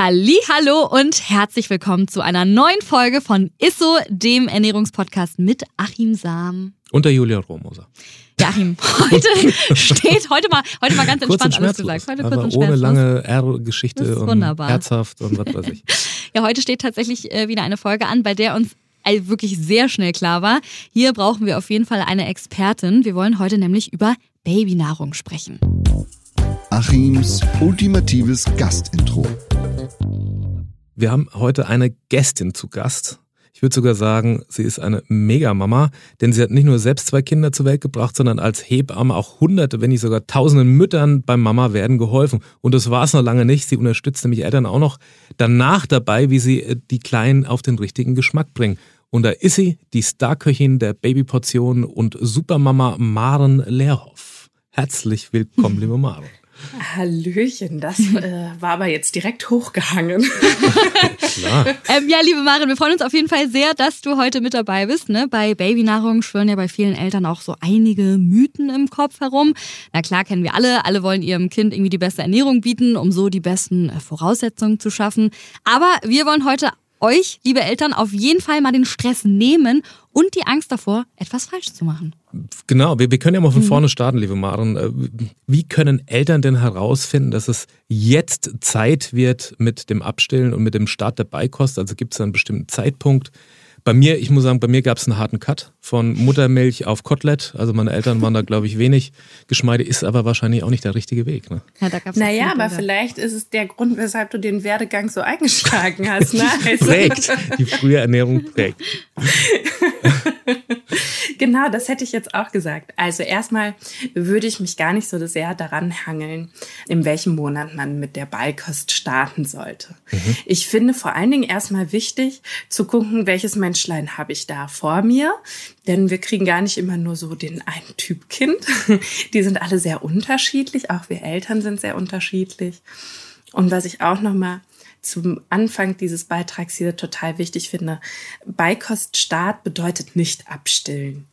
Halli, hallo und herzlich willkommen zu einer neuen Folge von Isso, dem Ernährungspodcast mit Achim Sam. Und der Julia Rohrmoser. Ja, Achim, heute steht, heute mal, heute mal ganz entspannt alles gesagt. Heute kurz und ohne lange R-Geschichte und herzhaft und was weiß ich. Ja, heute steht tatsächlich äh, wieder eine Folge an, bei der uns all- wirklich sehr schnell klar war, hier brauchen wir auf jeden Fall eine Expertin. Wir wollen heute nämlich über Babynahrung sprechen. Achims ultimatives Gastintro. Wir haben heute eine Gästin zu Gast. Ich würde sogar sagen, sie ist eine Megamama, denn sie hat nicht nur selbst zwei Kinder zur Welt gebracht, sondern als Hebamme auch hunderte, wenn nicht sogar tausenden Müttern beim Mama werden geholfen. Und das war es noch lange nicht. Sie unterstützt nämlich Eltern auch noch danach dabei, wie sie äh, die Kleinen auf den richtigen Geschmack bringen. Und da ist sie, die Starköchin der Babyportion und Supermama Maren Lehrhoff. Herzlich willkommen, liebe Maren. Hallöchen, das äh, war aber jetzt direkt hochgehangen. Ähm, ja, liebe Maren, wir freuen uns auf jeden Fall sehr, dass du heute mit dabei bist. Ne? Bei Babynahrung schwören ja bei vielen Eltern auch so einige Mythen im Kopf herum. Na klar, kennen wir alle. Alle wollen ihrem Kind irgendwie die beste Ernährung bieten, um so die besten äh, Voraussetzungen zu schaffen. Aber wir wollen heute euch, liebe Eltern, auf jeden Fall mal den Stress nehmen und die Angst davor, etwas falsch zu machen. Genau, wir, wir können ja mal von vorne starten, liebe Maren. Äh, Wie können Eltern denn herausfinden, dass es jetzt Zeit wird mit dem Abstillen und mit dem Start der Beikost? Also gibt es da einen bestimmten Zeitpunkt? Bei mir, ich muss sagen, bei mir gab es einen harten Cut von Muttermilch auf Kotelett. Also meine Eltern waren da, glaube ich, wenig geschmeide, ist aber wahrscheinlich auch nicht der richtige Weg. Ne? Ja, da gab's Naja, aber Bilder. vielleicht ist es der Grund, weshalb du den Werdegang so eingeschlagen hast. Ne? Also, Prägt, die frühe Ernährung prägt. genau, das hätte ich jetzt auch gesagt. Also erstmal würde ich mich gar nicht so sehr daran hangeln, in welchem Monat man mit der Beikost starten sollte. Ich finde vor allen Dingen erstmal wichtig zu gucken, welches Menschlein habe ich da vor mir. Denn wir kriegen gar nicht immer nur so den einen Typ Kind. Die sind alle sehr unterschiedlich. Auch wir Eltern sind sehr unterschiedlich. Und was ich auch noch mal zum Anfang dieses Beitrags hier total wichtig finde, Beikoststart bedeutet nicht abstillen.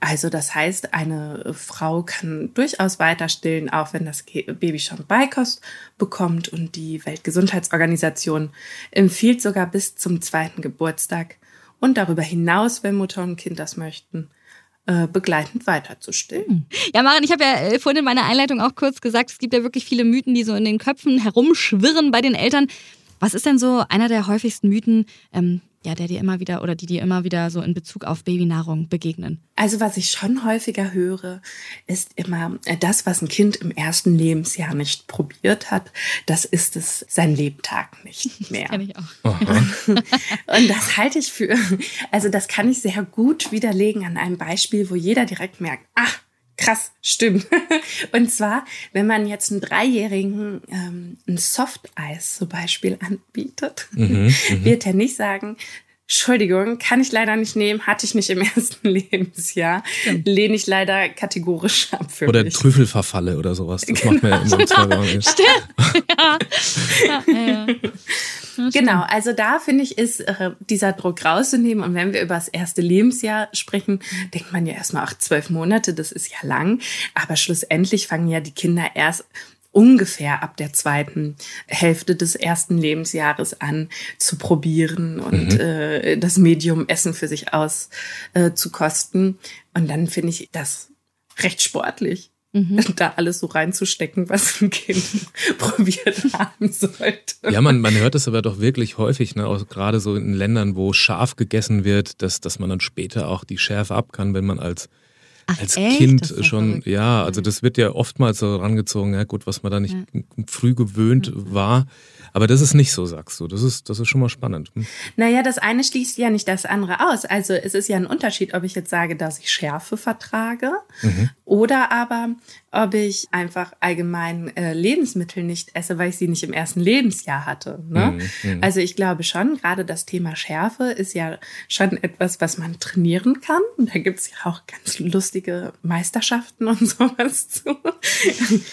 Also das heißt, eine Frau kann durchaus weiter stillen, auch wenn das Baby schon Beikost bekommt und die Weltgesundheitsorganisation empfiehlt sogar bis zum zweiten Geburtstag und darüber hinaus, wenn Mutter und Kind das möchten, äh, begleitend weiter zu stillen. Ja, Maren, ich habe ja äh, vorhin in meiner Einleitung auch kurz gesagt, es gibt ja wirklich viele Mythen, die so in den Köpfen herumschwirren bei den Eltern. Was ist denn so einer der häufigsten Mythen, ähm, ja, der dir immer wieder oder die dir immer wieder so in Bezug auf Babynahrung begegnen? Also was ich schon häufiger höre, ist immer äh, das, was ein Kind im ersten Lebensjahr nicht probiert hat, das ist es sein Lebtag nicht mehr. Kenn ich auch. Aha. Und das halte ich für, also das kann ich sehr gut widerlegen an einem Beispiel, wo jeder direkt merkt, ach, krass, stimmt. Und zwar, wenn man jetzt einen Dreijährigen ähm, ein Softeis zum Beispiel anbietet, wird er nicht sagen, Entschuldigung, kann ich leider nicht nehmen, hatte ich nicht im ersten Lebensjahr, lehne ich leider kategorisch ab für Oder mich. Trüffelverfalle oder sowas. Das macht man ja immer im Zweifel. Ja, ja, ja. Genau, also da finde ich, ist äh, dieser Druck rauszunehmen. Und wenn wir über das erste Lebensjahr sprechen, denkt man ja erstmal, ach, zwölf Monate, das ist ja lang. Aber schlussendlich fangen ja die Kinder erst ungefähr ab der zweiten Hälfte des ersten Lebensjahres an zu probieren und äh, das Medium Essen für sich aus äh, zu kosten. Und dann finde ich das recht sportlich. Da alles so reinzustecken, was ein Kind probiert haben sollte. Ja, man, man hört es aber doch wirklich häufig, ne? auch gerade so in Ländern, wo scharf gegessen wird, dass, dass man dann später auch die Schärfe ab kann, wenn man als, Ach, als echt? Kind ja schon, verrückt. ja, also das wird ja oftmals so rangezogen, ja gut, was man da nicht früh gewöhnt war. Aber das ist nicht so, sagst du. Das ist, das ist schon mal spannend. Hm. Naja, das eine schließt ja nicht das andere aus. Also es ist ja ein Unterschied, ob ich jetzt sage, dass ich Schärfe vertrage oder aber, ob ich einfach allgemein äh, Lebensmittel nicht esse, weil ich sie nicht im ersten Lebensjahr hatte. Ne? Also ich glaube schon, gerade das Thema Schärfe ist ja schon etwas, was man trainieren kann. Und da gibt's ja auch ganz lustige Meisterschaften und sowas zu.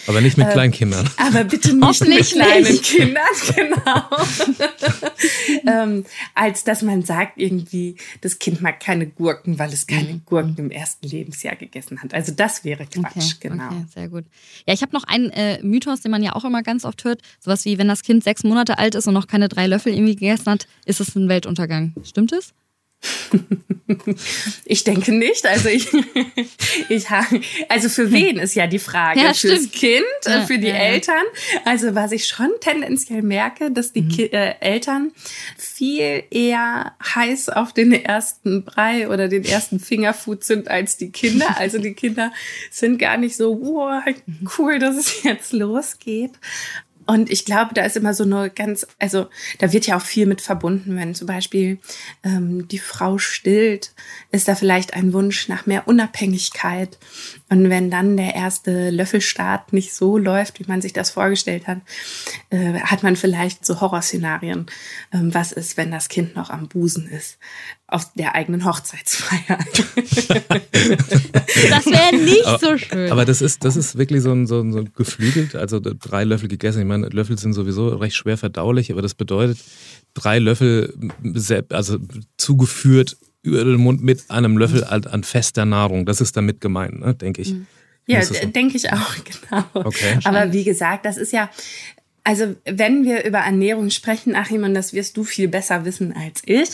Aber nicht mit Ähm, Kleinkindern. Aber bitte nicht mit Hoffentlich kleinen nicht. Kindern, genau. ähm, als dass man sagt irgendwie, das Kind mag keine Gurken, weil es keine mhm. Gurken im ersten Lebensjahr gegessen hat. Also das wäre Quatsch, okay, genau. Okay, sehr gut. Ja, ich habe noch einen äh, Mythos, den man ja auch immer ganz oft hört. Sowas wie, wenn das Kind sechs Monate alt ist und noch keine drei Löffel irgendwie gegessen hat, ist es ein Weltuntergang. Stimmt es? Ich denke nicht. Also ich, ich also für wen ist ja die Frage? Ja, Fürs Kind, äh, ja, für die ja, Eltern. Also was ich schon tendenziell merke, dass die mhm. äh, Eltern viel eher heiß auf den ersten Brei oder den ersten Fingerfood sind als die Kinder. Also die Kinder sind gar nicht so, wow, cool, dass es jetzt losgeht. Und ich glaube, da ist immer so eine ganz, also da wird ja auch viel mit verbunden, wenn zum Beispiel ähm, die Frau stillt, ist da vielleicht ein Wunsch nach mehr Unabhängigkeit. Und wenn dann der erste Löffelstart nicht so läuft, wie man sich das vorgestellt hat, äh, hat man vielleicht so Horrorszenarien. Ähm, was ist, wenn das Kind noch am Busen ist? Auf der eigenen Hochzeitsfeier. das wäre nicht aber, so schön. Aber das ist, das ist wirklich so ein, so ein, so ein geflügelt, also drei Löffel gegessen. Ich meine, Löffel sind sowieso recht schwer verdaulich, aber das bedeutet, drei Löffel, also zugeführt über den Mund mit einem Löffel an, an fester Nahrung. Das ist damit gemeint, ne, denke ich. Ja, so? denke ich auch, genau. Okay. Aber wie gesagt, das ist ja, also wenn wir über Ernährung sprechen, Achim, und das wirst du viel besser wissen als ich,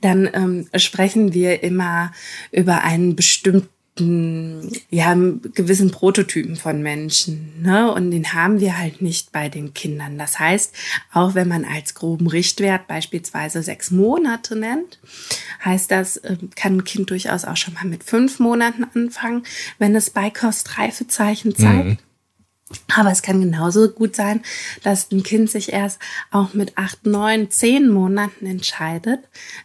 dann ähm, sprechen wir immer über einen bestimmten ja, gewissen Prototypen von Menschen. Ne? Und den haben wir halt nicht bei den Kindern. Das heißt, auch wenn man als groben Richtwert beispielsweise sechs Monate nennt, heißt das, ähm, kann ein Kind durchaus auch schon mal mit fünf Monaten anfangen, wenn es Beikostreifezeichen zeigt. Mhm. Aber es kann genauso gut sein, dass ein Kind sich erst auch mit acht, neun, zehn Monaten entscheidet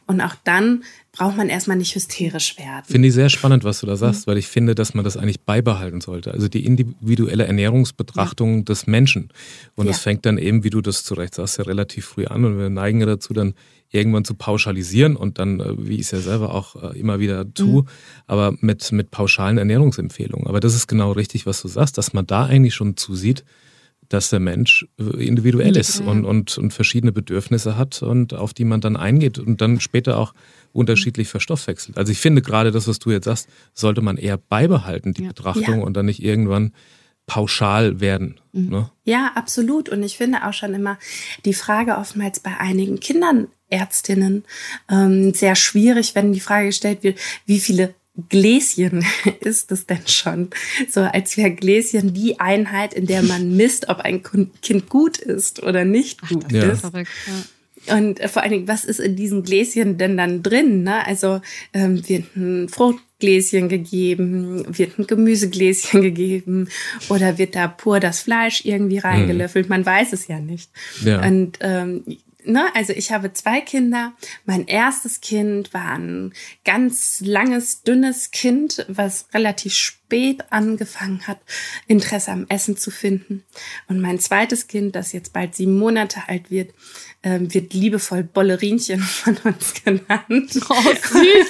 und auch dann braucht man erstmal nicht hysterisch werden. Finde ich sehr spannend, was du da sagst, mhm. weil ich finde, dass man das eigentlich beibehalten sollte. Also die individuelle Ernährungsbetrachtung ja. des Menschen. Und ja. das fängt dann eben, wie du das zu Recht sagst, ja relativ früh an. Und wir neigen ja dazu, dann irgendwann zu pauschalisieren und dann, äh, wie ich es ja selber auch äh, immer wieder tue, mhm. aber mit, mit pauschalen Ernährungsempfehlungen. Aber das ist genau richtig, was du sagst, dass man da eigentlich schon zusieht, dass der Mensch äh, individuell ist und, und, und verschiedene Bedürfnisse hat und auf die man dann eingeht und dann später auch unterschiedlich verstoffwechselt. Also ich finde gerade das, was du jetzt sagst, sollte man eher beibehalten, die ja. Betrachtung ja. und dann nicht irgendwann pauschal werden. Mhm. Ne? Ja, absolut. Und ich finde auch schon immer die Frage oftmals bei einigen Kindern, Ärztinnen, ähm, sehr schwierig, wenn die Frage gestellt wird, wie viele Gläschen ist es denn schon? So als wäre Gläschen die Einheit, in der man misst, ob ein Kind gut ist oder nicht gut Ach, ist. Ja. Und äh, vor allen Dingen, was ist in diesen Gläschen denn dann drin? Ne? Also ähm, wird ein Fruchtgläschen gegeben, wird ein Gemüsegläschen gegeben oder wird da pur das Fleisch irgendwie mhm. reingelöffelt? Man weiß es ja nicht. Ja. Und ähm, ne, also ich habe zwei Kinder. Mein erstes Kind war ein ganz langes, dünnes Kind, was relativ spät angefangen hat, Interesse am Essen zu finden. Und mein zweites Kind, das jetzt bald sieben Monate alt wird, ähm, wird liebevoll Bollerinchen von uns genannt. Oh, süß.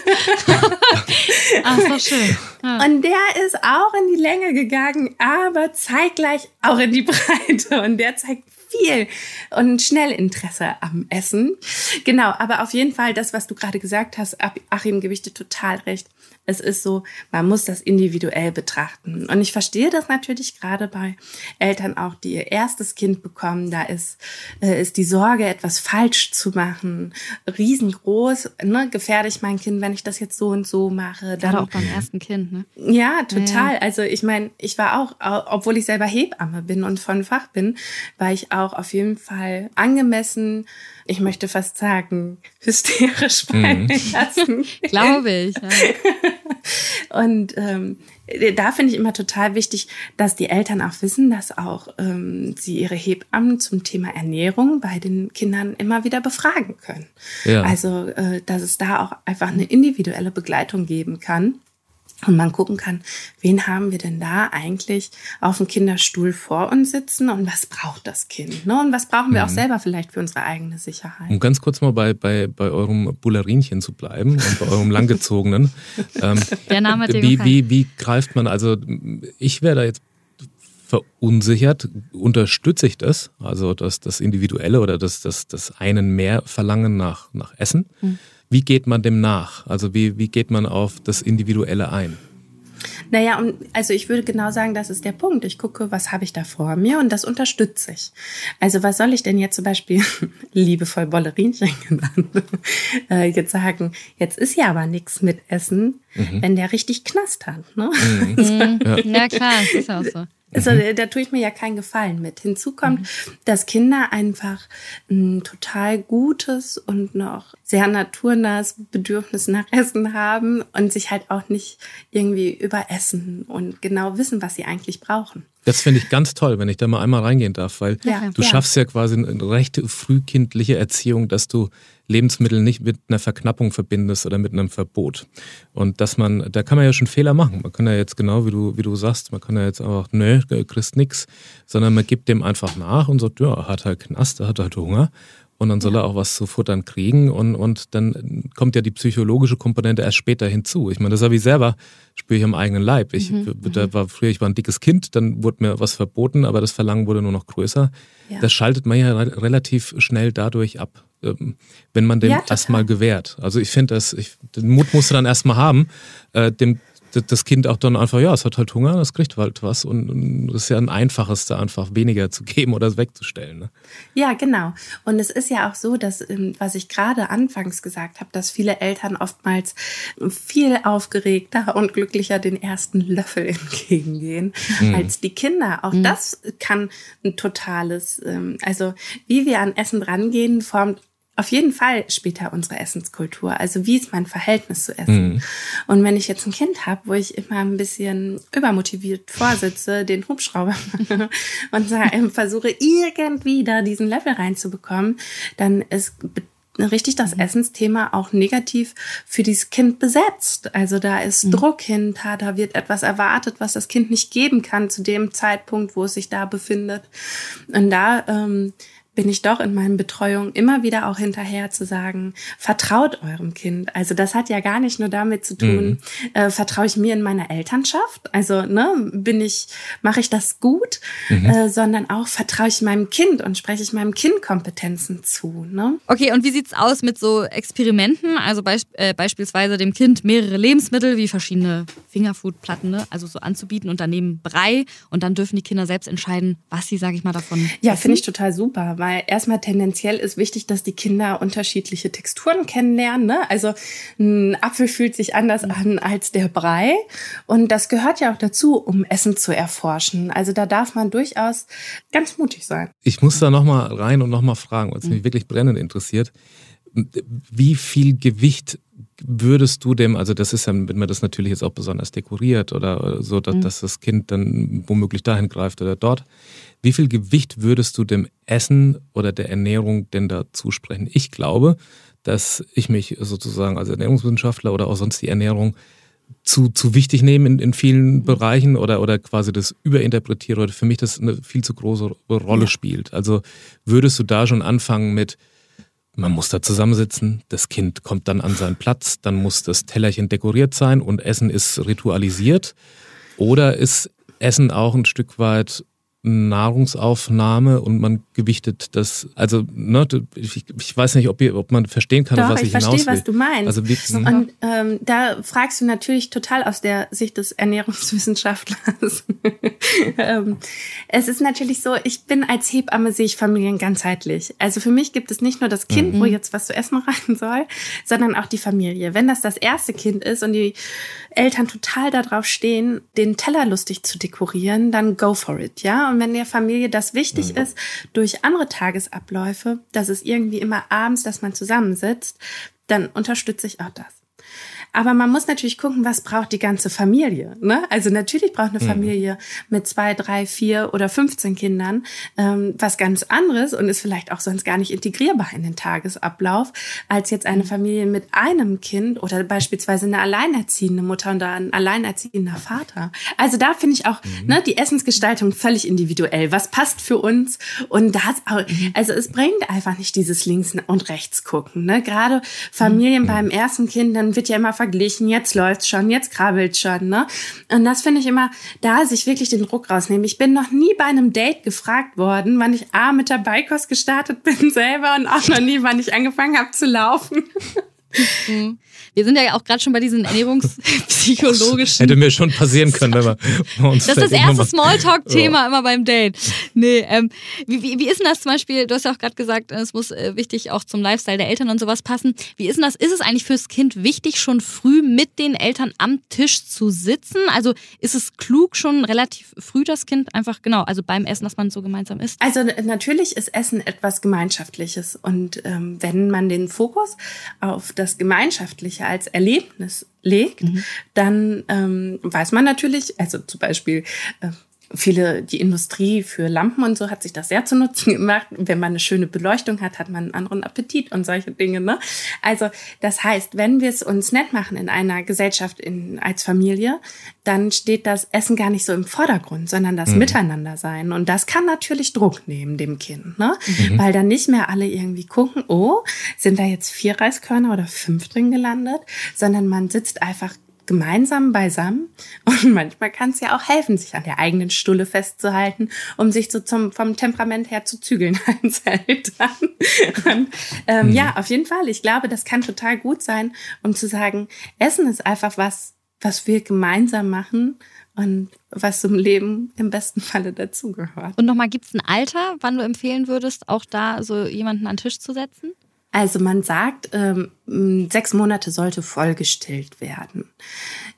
Ach, so schön. Ja. Und der ist auch in die Länge gegangen, aber zeitgleich auch in die Breite. Und der zeigt viel und schnell Interesse am Essen. Genau, aber auf jeden Fall das, was du gerade gesagt hast, Achim, gebe ich dir total recht. Es ist so, man muss das individuell betrachten. Und ich verstehe das natürlich gerade bei Eltern auch, die ihr erstes Kind bekommen. Da ist, äh, ist die Sorge, etwas falsch zu machen, riesengroß. Ne? Gefährde ich mein Kind, wenn ich das jetzt so und so mache? Dann, gerade auch beim ersten Kind, ne? Ja, total. Ja. Also ich meine, ich war auch, obwohl ich selber Hebamme bin und von Fach bin, war ich auch auf jeden Fall angemessen ich möchte fast sagen, hysterisch mhm. lassen. Glaube ich. Ja. Und ähm, da finde ich immer total wichtig, dass die Eltern auch wissen, dass auch ähm, sie ihre Hebammen zum Thema Ernährung bei den Kindern immer wieder befragen können. Ja. Also, äh, dass es da auch einfach eine individuelle Begleitung geben kann und man gucken kann, wen haben wir denn da eigentlich auf dem Kinderstuhl vor uns sitzen und was braucht das Kind? Ne? Und was brauchen wir mhm. auch selber vielleicht für unsere eigene Sicherheit? Um ganz kurz mal bei, bei, bei eurem Bullerinchen zu bleiben und bei eurem langgezogenen. ähm, Der Name wie, wie, wie greift man, also ich wäre da jetzt verunsichert. Unterstütze ich das, also das, das Individuelle oder das, das, das einen mehr Verlangen nach, nach Essen? Mhm. Wie geht man dem nach? Also wie, wie geht man auf das Individuelle ein? Naja, und also ich würde genau sagen, das ist der Punkt. Ich gucke, was habe ich da vor mir und das unterstütze ich. Also was soll ich denn jetzt zum Beispiel liebevoll Bollerinchen genannt, äh, jetzt sagen, jetzt ist ja aber nichts mit Essen, mhm. wenn der richtig Knast hat. Ne? Mhm. ja. ja klar, das ist auch so. Also mhm. da tue ich mir ja keinen Gefallen mit. Hinzu kommt, mhm. dass Kinder einfach ein total gutes und noch sehr naturnahes Bedürfnis nach Essen haben und sich halt auch nicht irgendwie überessen und genau wissen, was sie eigentlich brauchen. Das finde ich ganz toll, wenn ich da mal einmal reingehen darf, weil ja, du ja. schaffst ja quasi eine recht frühkindliche Erziehung, dass du Lebensmittel nicht mit einer Verknappung verbindest oder mit einem Verbot. Und dass man, da kann man ja schon Fehler machen. Man kann ja jetzt genau wie du, wie du sagst, man kann ja jetzt einfach, nö, kriegst nix, sondern man gibt dem einfach nach und sagt, ja, hat halt Knast, hat halt Hunger und dann soll er auch was zu futtern kriegen und, und dann kommt ja die psychologische Komponente erst später hinzu. Ich meine, das habe ich selber, spüre ich am eigenen Leib. Ich mhm. da war früher, ich war ein dickes Kind, dann wurde mir was verboten, aber das Verlangen wurde nur noch größer. Ja. Das schaltet man ja relativ schnell dadurch ab, ähm, wenn man dem ja, erstmal gewährt. Also ich finde das, ich, den Mut musst du dann erstmal haben, äh, dem das Kind auch dann einfach, ja, es hat halt Hunger, es kriegt halt was. Und es ist ja ein einfaches, da einfach weniger zu geben oder wegzustellen. Ne? Ja, genau. Und es ist ja auch so, dass, ähm, was ich gerade anfangs gesagt habe, dass viele Eltern oftmals viel aufgeregter und glücklicher den ersten Löffel entgegengehen mhm. als die Kinder. Auch mhm. das kann ein totales, ähm, also wie wir an Essen rangehen, formt auf jeden Fall später unsere Essenskultur. Also wie ist mein Verhältnis zu Essen? Mhm. Und wenn ich jetzt ein Kind habe, wo ich immer ein bisschen übermotiviert vorsitze, den Hubschrauber und versuche irgendwie da diesen Level reinzubekommen, dann ist richtig das mhm. Essensthema auch negativ für dieses Kind besetzt. Also da ist mhm. Druck hinter, da wird etwas erwartet, was das Kind nicht geben kann zu dem Zeitpunkt, wo es sich da befindet. Und da ähm, bin ich doch in meinen Betreuungen immer wieder auch hinterher zu sagen, vertraut eurem Kind. Also das hat ja gar nicht nur damit zu tun, mhm. äh, vertraue ich mir in meiner Elternschaft, also ne, bin ich, mache ich das gut, mhm. äh, sondern auch vertraue ich meinem Kind und spreche ich meinem Kind Kompetenzen zu. Ne? Okay, und wie sieht's aus mit so Experimenten? Also beisp äh, beispielsweise dem Kind mehrere Lebensmittel wie verschiedene Fingerfoodplatten, ne? also so anzubieten und daneben Brei und dann dürfen die Kinder selbst entscheiden, was sie, sage ich mal, davon. Ja, finde ich total super weil erstmal tendenziell ist wichtig, dass die Kinder unterschiedliche Texturen kennenlernen. Ne? Also ein Apfel fühlt sich anders an als der Brei. Und das gehört ja auch dazu, um Essen zu erforschen. Also da darf man durchaus ganz mutig sein. Ich muss da nochmal rein und nochmal fragen, weil es mich mhm. wirklich brennend interessiert. Wie viel Gewicht würdest du dem, also das ist ja, wenn man das natürlich jetzt auch besonders dekoriert oder so, dass, mhm. dass das Kind dann womöglich dahin greift oder dort, wie viel Gewicht würdest du dem Essen oder der Ernährung denn da zusprechen? Ich glaube, dass ich mich sozusagen als Ernährungswissenschaftler oder auch sonst die Ernährung zu, zu wichtig nehme in, in vielen Bereichen oder, oder quasi das überinterpretiere oder für mich das eine viel zu große Rolle spielt. Also würdest du da schon anfangen mit, man muss da zusammensitzen, das Kind kommt dann an seinen Platz, dann muss das Tellerchen dekoriert sein und Essen ist ritualisiert? Oder ist Essen auch ein Stück weit Nahrungsaufnahme und man gewichtet das, also ne, ich, ich weiß nicht, ob, ihr, ob man verstehen kann, Doch, was ich, ich verstehe, was du meinst. Also wie, mhm. und ähm, da fragst du natürlich total aus der Sicht des Ernährungswissenschaftlers. ähm, es ist natürlich so, ich bin als Hebamme sehe ich Familien ganzheitlich. Also für mich gibt es nicht nur das Kind, mhm. wo jetzt was zu essen rein soll, sondern auch die Familie. Wenn das das erste Kind ist und die Eltern total darauf stehen, den Teller lustig zu dekorieren, dann go for it, ja. Und wenn der Familie das wichtig mhm. ist, durch andere Tagesabläufe, dass es irgendwie immer abends, dass man zusammensitzt, dann unterstütze ich auch das. Aber man muss natürlich gucken, was braucht die ganze Familie. Ne? Also natürlich braucht eine mhm. Familie mit zwei, drei, vier oder 15 Kindern ähm, was ganz anderes und ist vielleicht auch sonst gar nicht integrierbar in den Tagesablauf, als jetzt eine mhm. Familie mit einem Kind oder beispielsweise eine alleinerziehende Mutter und ein alleinerziehender Vater. Also da finde ich auch mhm. ne, die Essensgestaltung völlig individuell. Was passt für uns? Und das, mhm. also es bringt einfach nicht dieses Links und Rechts gucken. Ne? Gerade Familien mhm. beim ersten Kind, dann wird ja immer verglichen, jetzt läuft's schon, jetzt krabbelt schon, ne? Und das finde ich immer, da sich wirklich den Druck rausnehmen. Ich bin noch nie bei einem Date gefragt worden, wann ich A mit der Beikost gestartet bin selber und auch noch nie, wann ich angefangen habe zu laufen. Mhm. Wir sind ja auch gerade schon bei diesen ernährungspsychologischen. Hätte mir schon passieren können, wenn wir uns Das ist das erste Smalltalk-Thema immer beim Date. Nee, ähm, wie, wie, wie ist denn das zum Beispiel? Du hast ja auch gerade gesagt, es muss äh, wichtig auch zum Lifestyle der Eltern und sowas passen. Wie ist denn das? Ist es eigentlich fürs Kind wichtig, schon früh mit den Eltern am Tisch zu sitzen? Also ist es klug, schon relativ früh das Kind einfach, genau, also beim Essen, dass man so gemeinsam isst? Also natürlich ist Essen etwas Gemeinschaftliches. Und ähm, wenn man den Fokus auf das Gemeinschaftliche als Erlebnis legt, mhm. dann ähm, weiß man natürlich, also zum Beispiel äh, viele, die Industrie für Lampen und so hat sich das sehr zu Nutzen gemacht. Wenn man eine schöne Beleuchtung hat, hat man einen anderen Appetit und solche Dinge. Ne? Also das heißt, wenn wir es uns nett machen in einer Gesellschaft in, als Familie, dann steht das Essen gar nicht so im Vordergrund, sondern das mhm. Miteinander sein. Und das kann natürlich Druck nehmen dem Kind, ne? Mhm. weil dann nicht mehr alle irgendwie gucken, oh, sind da jetzt vier Reiskörner oder fünf drin gelandet, sondern man sitzt einfach gemeinsam beisammen und manchmal kann es ja auch helfen, sich an der eigenen Stulle festzuhalten, um sich so zum, vom Temperament her zu zügeln als Eltern. Und, ähm, mhm. Ja, auf jeden Fall. Ich glaube, das kann total gut sein, um zu sagen, Essen ist einfach was, was wir gemeinsam machen und was zum Leben im besten Falle dazugehört. Und nochmal, gibt es ein Alter, wann du empfehlen würdest, auch da so jemanden an den Tisch zu setzen? Also man sagt, ähm, sechs Monate sollte vollgestillt werden.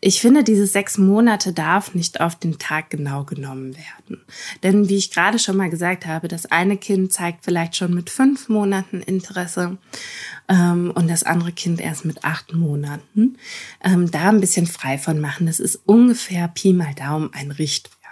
Ich finde, diese sechs Monate darf nicht auf den Tag genau genommen werden. Denn wie ich gerade schon mal gesagt habe, das eine Kind zeigt vielleicht schon mit fünf Monaten Interesse ähm, und das andere Kind erst mit acht Monaten. Ähm, da ein bisschen frei von machen. Das ist ungefähr Pi mal Daumen ein Richtwert.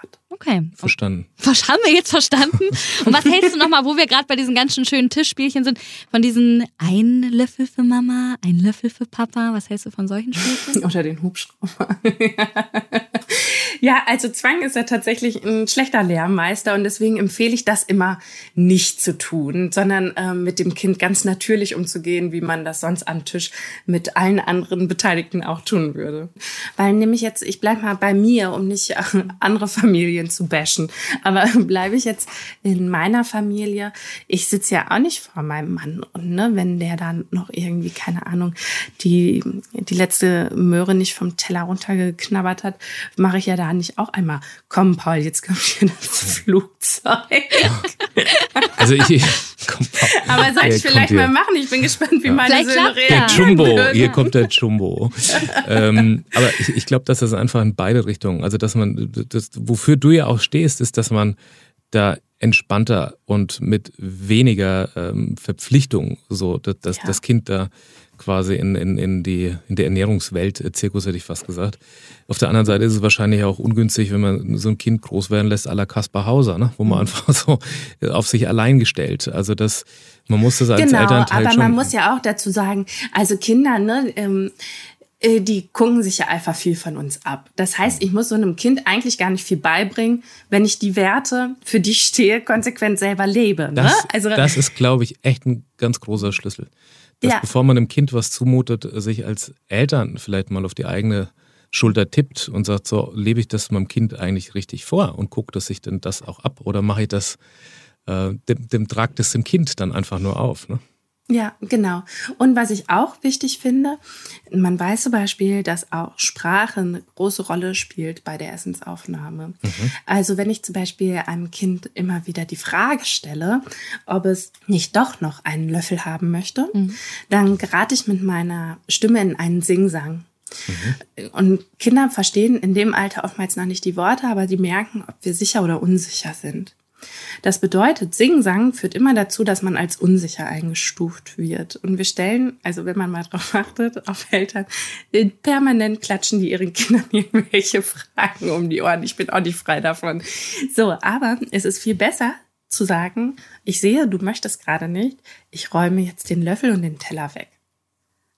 Okay. Verstanden. Was haben wir jetzt verstanden? Und was hältst du nochmal, wo wir gerade bei diesen ganzen schönen Tischspielchen sind, von diesen ein Löffel für Mama, ein Löffel für Papa? Was hältst du von solchen Spielchen? Oder den Hubschrauber. ja, also Zwang ist ja tatsächlich ein schlechter Lehrmeister und deswegen empfehle ich das immer nicht zu tun, sondern äh, mit dem Kind ganz natürlich umzugehen, wie man das sonst am Tisch mit allen anderen Beteiligten auch tun würde. Weil nämlich jetzt, ich bleib mal bei mir, um nicht äh, andere Familien zu bashen. Aber bleibe ich jetzt in meiner Familie, ich sitze ja auch nicht vor meinem Mann. Und ne, wenn der dann noch irgendwie, keine Ahnung, die, die letzte Möhre nicht vom Teller runtergeknabbert hat, mache ich ja da nicht auch einmal, komm Paul, jetzt kommt hier das Flugzeug. Also ich, Paul. Aber soll ich vielleicht mal machen? Ich bin gespannt, wie ja. meine vielleicht Söhne reagieren. Der Jumbo, hier kommt der Jumbo. ähm, aber ich, ich glaube, dass das einfach in beide Richtungen, also dass man, das, wofür du ja auch stehst, ist, dass man da entspannter und mit weniger ähm, Verpflichtung so dass, dass ja. das Kind da quasi in, in, in, die, in der Ernährungswelt, äh, Zirkus hätte ich fast gesagt. Auf der anderen Seite ist es wahrscheinlich auch ungünstig, wenn man so ein Kind groß werden lässt, à la Kaspar Hauser, ne? wo man mhm. einfach so auf sich allein gestellt. Also das, man muss das als genau, Elternteil aber man muss ja auch dazu sagen, also Kinder, ne, ähm, äh, die gucken sich ja einfach viel von uns ab. Das heißt, ich muss so einem Kind eigentlich gar nicht viel beibringen, wenn ich die Werte, für die ich stehe, konsequent selber lebe. Ne? Das, also, das ist, glaube ich, echt ein ganz großer Schlüssel. Dass ja. bevor man einem Kind was zumutet, sich als Eltern vielleicht mal auf die eigene Schulter tippt und sagt, so lebe ich das meinem Kind eigentlich richtig vor und guckt es sich denn das auch ab oder mache ich das äh, dem, dem tragt es dem Kind dann einfach nur auf. Ne? Ja, genau. Und was ich auch wichtig finde, man weiß zum Beispiel, dass auch Sprache eine große Rolle spielt bei der Essensaufnahme. Mhm. Also wenn ich zum Beispiel einem Kind immer wieder die Frage stelle, ob es nicht doch noch einen Löffel haben möchte, mhm. dann gerate ich mit meiner Stimme in einen Singsang. Mhm. Und Kinder verstehen in dem Alter oftmals noch nicht die Worte, aber sie merken, ob wir sicher oder unsicher sind. Das bedeutet, Singsang führt immer dazu, dass man als unsicher eingestuft wird. Und wir stellen, also wenn man mal drauf achtet, auf Eltern, permanent klatschen die ihren Kindern irgendwelche Fragen um die Ohren. Ich bin auch nicht frei davon. So, aber es ist viel besser zu sagen, ich sehe, du möchtest gerade nicht, ich räume jetzt den Löffel und den Teller weg.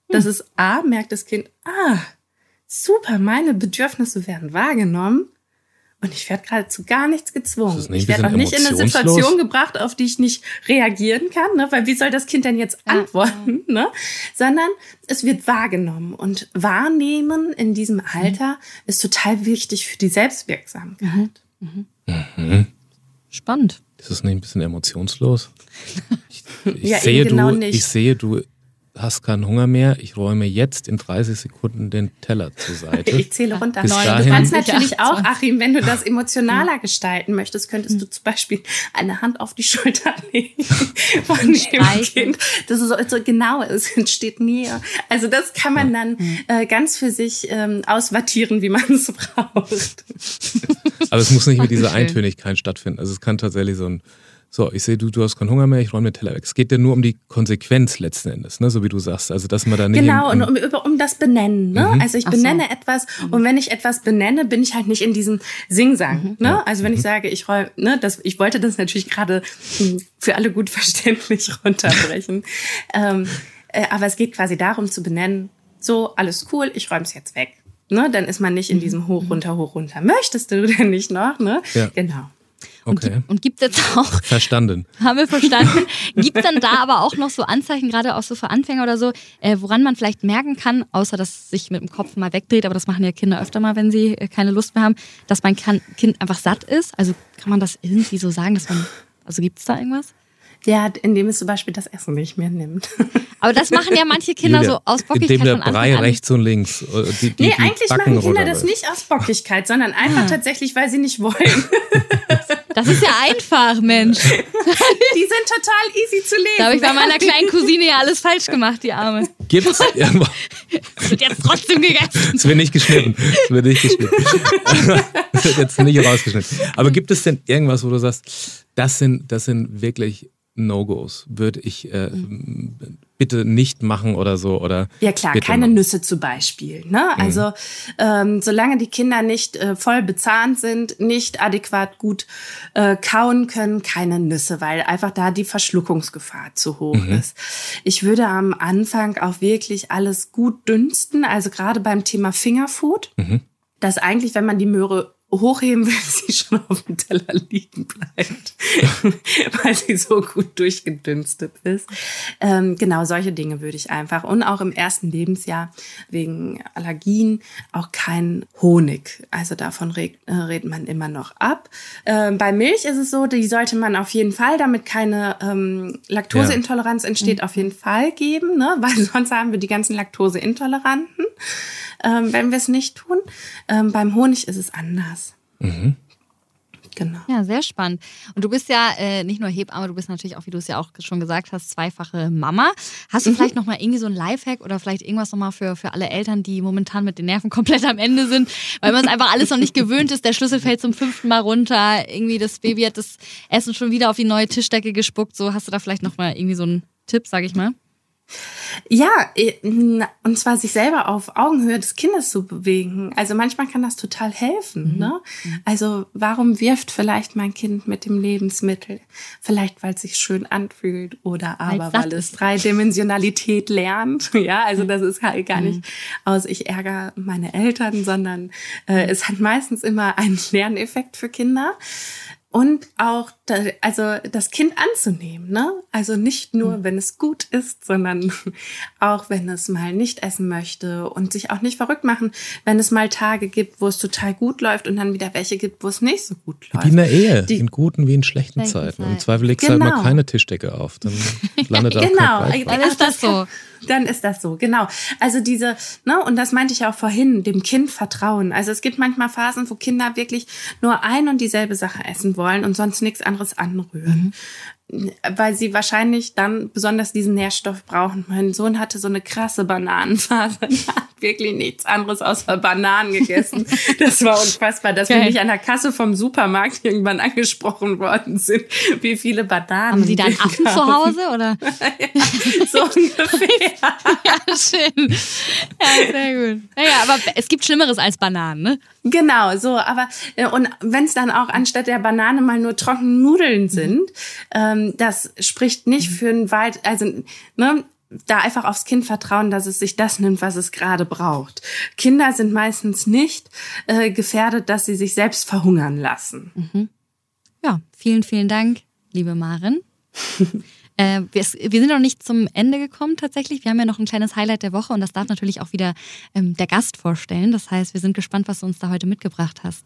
Das hm. ist A, merkt das Kind, ah, super, meine Bedürfnisse werden wahrgenommen und ich werde gerade zu gar nichts gezwungen. Ich werde auch nicht in eine Situation gebracht, auf die ich nicht reagieren kann, ne? weil wie soll das Kind denn jetzt Ja. antworten? Ne? Sondern es wird wahrgenommen. Und wahrnehmen in diesem Alter ist total wichtig für die Selbstwirksamkeit. Spannend. Ist das nicht ein bisschen emotionslos? Ich, ich Ja, sehe, eben genau du, nicht. ich sehe, du hast keinen Hunger mehr. Ich räume jetzt in 30 Sekunden den Teller zur Seite. Ich zähle runter. Bis Neun. dahin- Du kannst natürlich auch, 28. Achim, wenn du das emotionaler gestalten möchtest, könntest du zum Beispiel eine Hand auf die Schulter legen von dem. Kind. Das ist so, so genau, es entsteht Nähe. Also das kann man dann Mhm. äh, ganz für sich ähm, auswattieren, wie man es braucht. Aber es muss nicht mit dieser schön. Eintönigkeit stattfinden. Also es kann tatsächlich so ein, so, ich sehe, du, du hast keinen Hunger mehr, ich räume den Teller weg. Es geht ja nur um die Konsequenz letzten Endes, ne? so wie du sagst. Also dass man da nicht Genau, im, und um, um das Benennen. Ne? Mhm. Also ich Ach so. benenne etwas und wenn ich etwas benenne, bin ich halt nicht in diesem Singsang. Ne? Also wenn ich sage, ich räume, ne, das, ich wollte das natürlich gerade hm, für alle gut verständlich runterbrechen. ähm, äh, aber es geht quasi darum zu benennen, so, alles cool, ich räume es jetzt weg. Ne? Dann ist man nicht in diesem Hoch, runter, hoch, runter. Möchtest du denn nicht noch? Ne? Ja. Genau. Okay, Und gibt es jetzt auch verstanden. Haben wir verstanden. Gibt dann da aber auch noch so Anzeichen, gerade auch so für Anfänger oder so, äh, woran man vielleicht merken kann, außer dass es sich mit dem Kopf mal wegdreht, aber das machen ja Kinder öfter mal, wenn sie äh, keine Lust mehr haben, dass mein kan Kind einfach satt ist? Also kann man das irgendwie so sagen, dass man, also gibt es da irgendwas? Ja, indem es zum Beispiel das Essen nicht mehr nimmt. Aber das machen ja manche Kinder Julia, so aus Indem Bockigkeit der von Anfang Brei rechts und links. äh, Die, die, Nee, die eigentlich machen Kinder das nicht aus Bockigkeit, sondern einfach tatsächlich, weil sie nicht wollen. Das ist ja einfach, Mensch. Die sind total easy zu lesen. Da habe ich bei meiner kleinen Cousine ja alles falsch gemacht, die Arme. Gibt's irgendwo? Das wird jetzt trotzdem gegessen. Es wird nicht geschnitten. Es wird nicht geschnitten. Es wird jetzt nicht rausgeschnitten. Aber gibt es denn irgendwas, wo du sagst, das sind, das sind wirklich No-Gos? Würde ich äh, bitte nicht machen oder so? Oder Ja klar, keine machen? Nüsse zum Beispiel. Ne? Also ähm, solange die Kinder nicht äh, voll bezahnt sind, nicht adäquat gut äh, kauen können, keine Nüsse, weil einfach da die Verschluckungsgefahr zu hoch ist. Ich würde am Anfang auch wirklich alles gut dünsten, also gerade beim Thema Fingerfood, dass eigentlich, wenn man die Möhre hochheben will, sie schon auf dem Teller liegen bleibt, weil sie so gut durchgedünstet ist. Ähm, genau, solche Dinge würde ich einfach. Und auch im ersten Lebensjahr wegen Allergien auch kein Honig. Also davon redet, äh, redet man immer noch ab. Ähm, bei Milch ist es so, die sollte man auf jeden Fall, damit keine ähm, Laktoseintoleranz entsteht, auf jeden Fall geben, ne? weil sonst haben wir die ganzen Laktoseintoleranten, ähm, wenn wir es nicht tun. Ähm, beim Honig ist es anders. Genau. Ja, sehr spannend. Und du bist ja äh, nicht nur Hebamme, du bist natürlich auch, wie du es ja auch schon gesagt hast, zweifache Mama. Hast du Mhm. vielleicht noch mal irgendwie so ein Lifehack oder vielleicht irgendwas noch mal für, für alle Eltern, die momentan mit den Nerven komplett am Ende sind, weil man es einfach alles noch nicht gewöhnt ist. Der Schlüssel fällt zum fünften Mal runter. Irgendwie das Baby hat das Essen schon wieder auf die neue Tischdecke gespuckt. So hast du da vielleicht noch mal irgendwie so einen Tipp, sag ich mal? Ja, und zwar sich selber auf Augenhöhe des Kindes zu bewegen. Also manchmal kann das total helfen. Ne? Also warum wirft vielleicht mein Kind mit dem Lebensmittel? Vielleicht, weil es sich schön anfühlt oder aber weil es. Dreidimensionalität lernt. Ja, also das ist halt gar nicht aus, ich ärgere meine Eltern, sondern äh, es hat meistens immer einen Lerneffekt für Kinder. Und auch, da, also das Kind anzunehmen, ne? Also nicht nur, wenn es gut ist, sondern auch, wenn es mal nicht essen möchte und sich auch nicht verrückt machen, wenn es mal Tage gibt, wo es total gut läuft und dann wieder welche gibt, wo es nicht so gut läuft. Wie in der Ehe, Die- in guten wie in schlechten Schlechten Zeiten. Im. Zweifel legst du halt mal Genau. keine Tischdecke auf. Dann landet da auch Genau, kein Fleisch. Dann ist das so. Dann ist das so, genau. Also diese, ne, und das meinte ich ja auch vorhin, dem Kind vertrauen. Also es gibt manchmal Phasen, wo Kinder wirklich nur ein und dieselbe Sache essen wollen und sonst nichts anderes anrühren. Weil sie wahrscheinlich dann besonders diesen Nährstoff brauchen. Mein Sohn hatte so eine krasse Bananenphase. Wirklich nichts anderes außer Bananen gegessen. Das war unfassbar, dass wir Geil. nicht an der Kasse vom Supermarkt irgendwann angesprochen worden sind, wie viele Bananen. Haben Sie da einen wir Affen zu. Hause oder? So ungefähr. ja, schön. Ja, sehr gut. Naja, aber es gibt Schlimmeres als Bananen, ne? Genau, so, aber äh, und wenn es dann auch anstatt der Banane mal nur trockene Nudeln sind, ähm, das spricht nicht für ein weit, also ne, da einfach aufs Kind vertrauen, dass es sich das nimmt, was es gerade braucht. Kinder sind meistens nicht äh, gefährdet, dass sie sich selbst verhungern lassen. Mhm. Ja, vielen, vielen Dank, liebe Maren. äh, wir, wir, sind noch nicht zum Ende gekommen tatsächlich. Wir haben ja noch ein kleines Highlight der Woche und das darf natürlich auch wieder ähm, der Gast vorstellen. Das heißt, wir sind gespannt, was du uns da heute mitgebracht hast.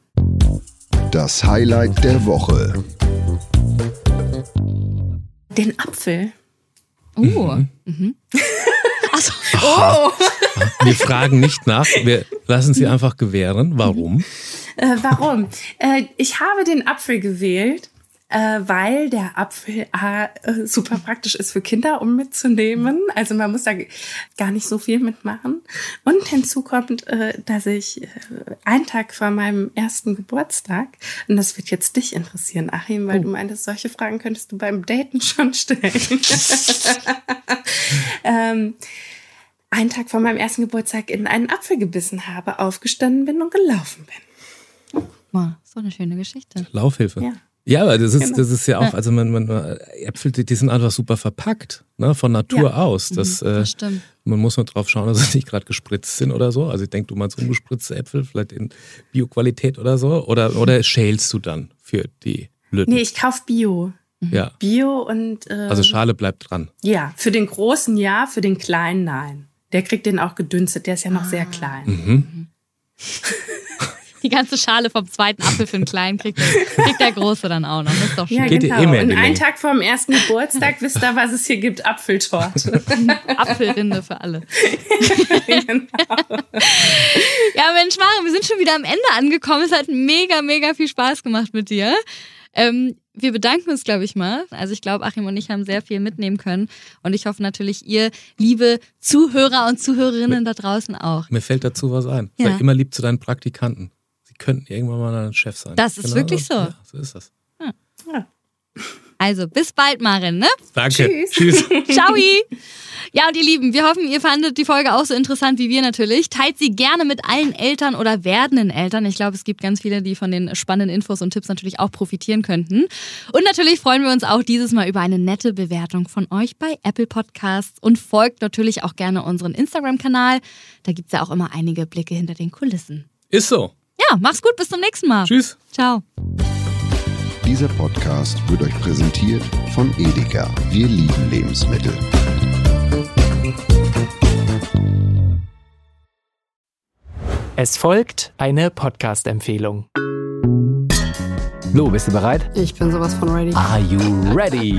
Das Highlight der Woche. Den Apfel. Oh. Mhm. mhm. Also, oh. Wir fragen nicht nach, wir lassen sie einfach gewähren. Warum? Äh, warum? Äh, ich habe den Apfel gewählt, äh, weil der Apfel äh, super praktisch ist für Kinder, um mitzunehmen. Also man muss da gar nicht so viel mitmachen. Und hinzu kommt, äh, dass ich äh, einen Tag vor meinem ersten Geburtstag, und das wird jetzt dich interessieren, Achim, weil oh. du meintest, solche Fragen könntest du beim Daten schon stellen. ähm, einen Tag vor meinem ersten Geburtstag in einen Apfel gebissen habe, aufgestanden bin und gelaufen bin. Wow, so eine schöne Geschichte. Laufhilfe. Ja. Ja, aber das ist, genau. das ist ja auch, also man, man, Äpfel, die sind einfach super verpackt, ne, von Natur ja. aus. Das, mhm, das äh, stimmt. Man muss nur drauf schauen, dass sie nicht gerade gespritzt sind oder so. Also ich denke, du meinst ungespritzte Äpfel, vielleicht in Bio-Qualität oder so. Oder, oder schälst du dann für die Lütten? Nee, ich kauf Bio. Mhm. Ja. Bio und. Äh, also Schale bleibt dran. Ja, für den großen ja, für den kleinen nein. Der kriegt den auch gedünstet, der ist ja noch ah. sehr klein. Mhm. Die ganze Schale vom zweiten Apfel für den Kleinen kriegt der, kriegt der Große dann auch noch. Das ist doch schön. Ja, Geht genau. Und einen Tag vor dem ersten Geburtstag wisst ihr, was es hier gibt? Apfeltorte. Apfelrinde für alle. genau. Ja, Mensch, Maren, wir sind schon wieder am Ende angekommen. Es hat mega, mega viel Spaß gemacht mit dir. Ähm, wir bedanken uns, glaube ich, mal. Also ich glaube, Achim und ich haben sehr viel mitnehmen können. Und ich hoffe natürlich, ihr, liebe Zuhörer und Zuhörerinnen da draußen auch. Mir fällt dazu was ein. Ja. Sei immer lieb zu deinen Praktikanten könnten irgendwann mal ein Chef sein. Das ist genau wirklich so. Ja, so ist das. Ja. Also, bis bald, Marin, ne? Danke. Tschüss. Tschüss. Ciao. Ja, und ihr Lieben, wir hoffen, ihr fandet die Folge auch so interessant wie wir natürlich. Teilt sie gerne mit allen Eltern oder werdenden Eltern. Ich glaube, es gibt ganz viele, die von den spannenden Infos und Tipps natürlich auch profitieren könnten. Und natürlich freuen wir uns auch dieses Mal über eine nette Bewertung von euch bei Apple Podcasts und folgt natürlich auch gerne unseren Instagram-Kanal. Da gibt es ja auch immer einige Blicke hinter den Kulissen. Ist so. Ja, mach's gut, bis zum nächsten Mal. Tschüss. Ciao. Dieser Podcast wird euch präsentiert von Edeka. Wir lieben Lebensmittel. Es folgt eine Podcast-Empfehlung. Lo, bist du bereit? Ich bin sowas von ready. Are you ready?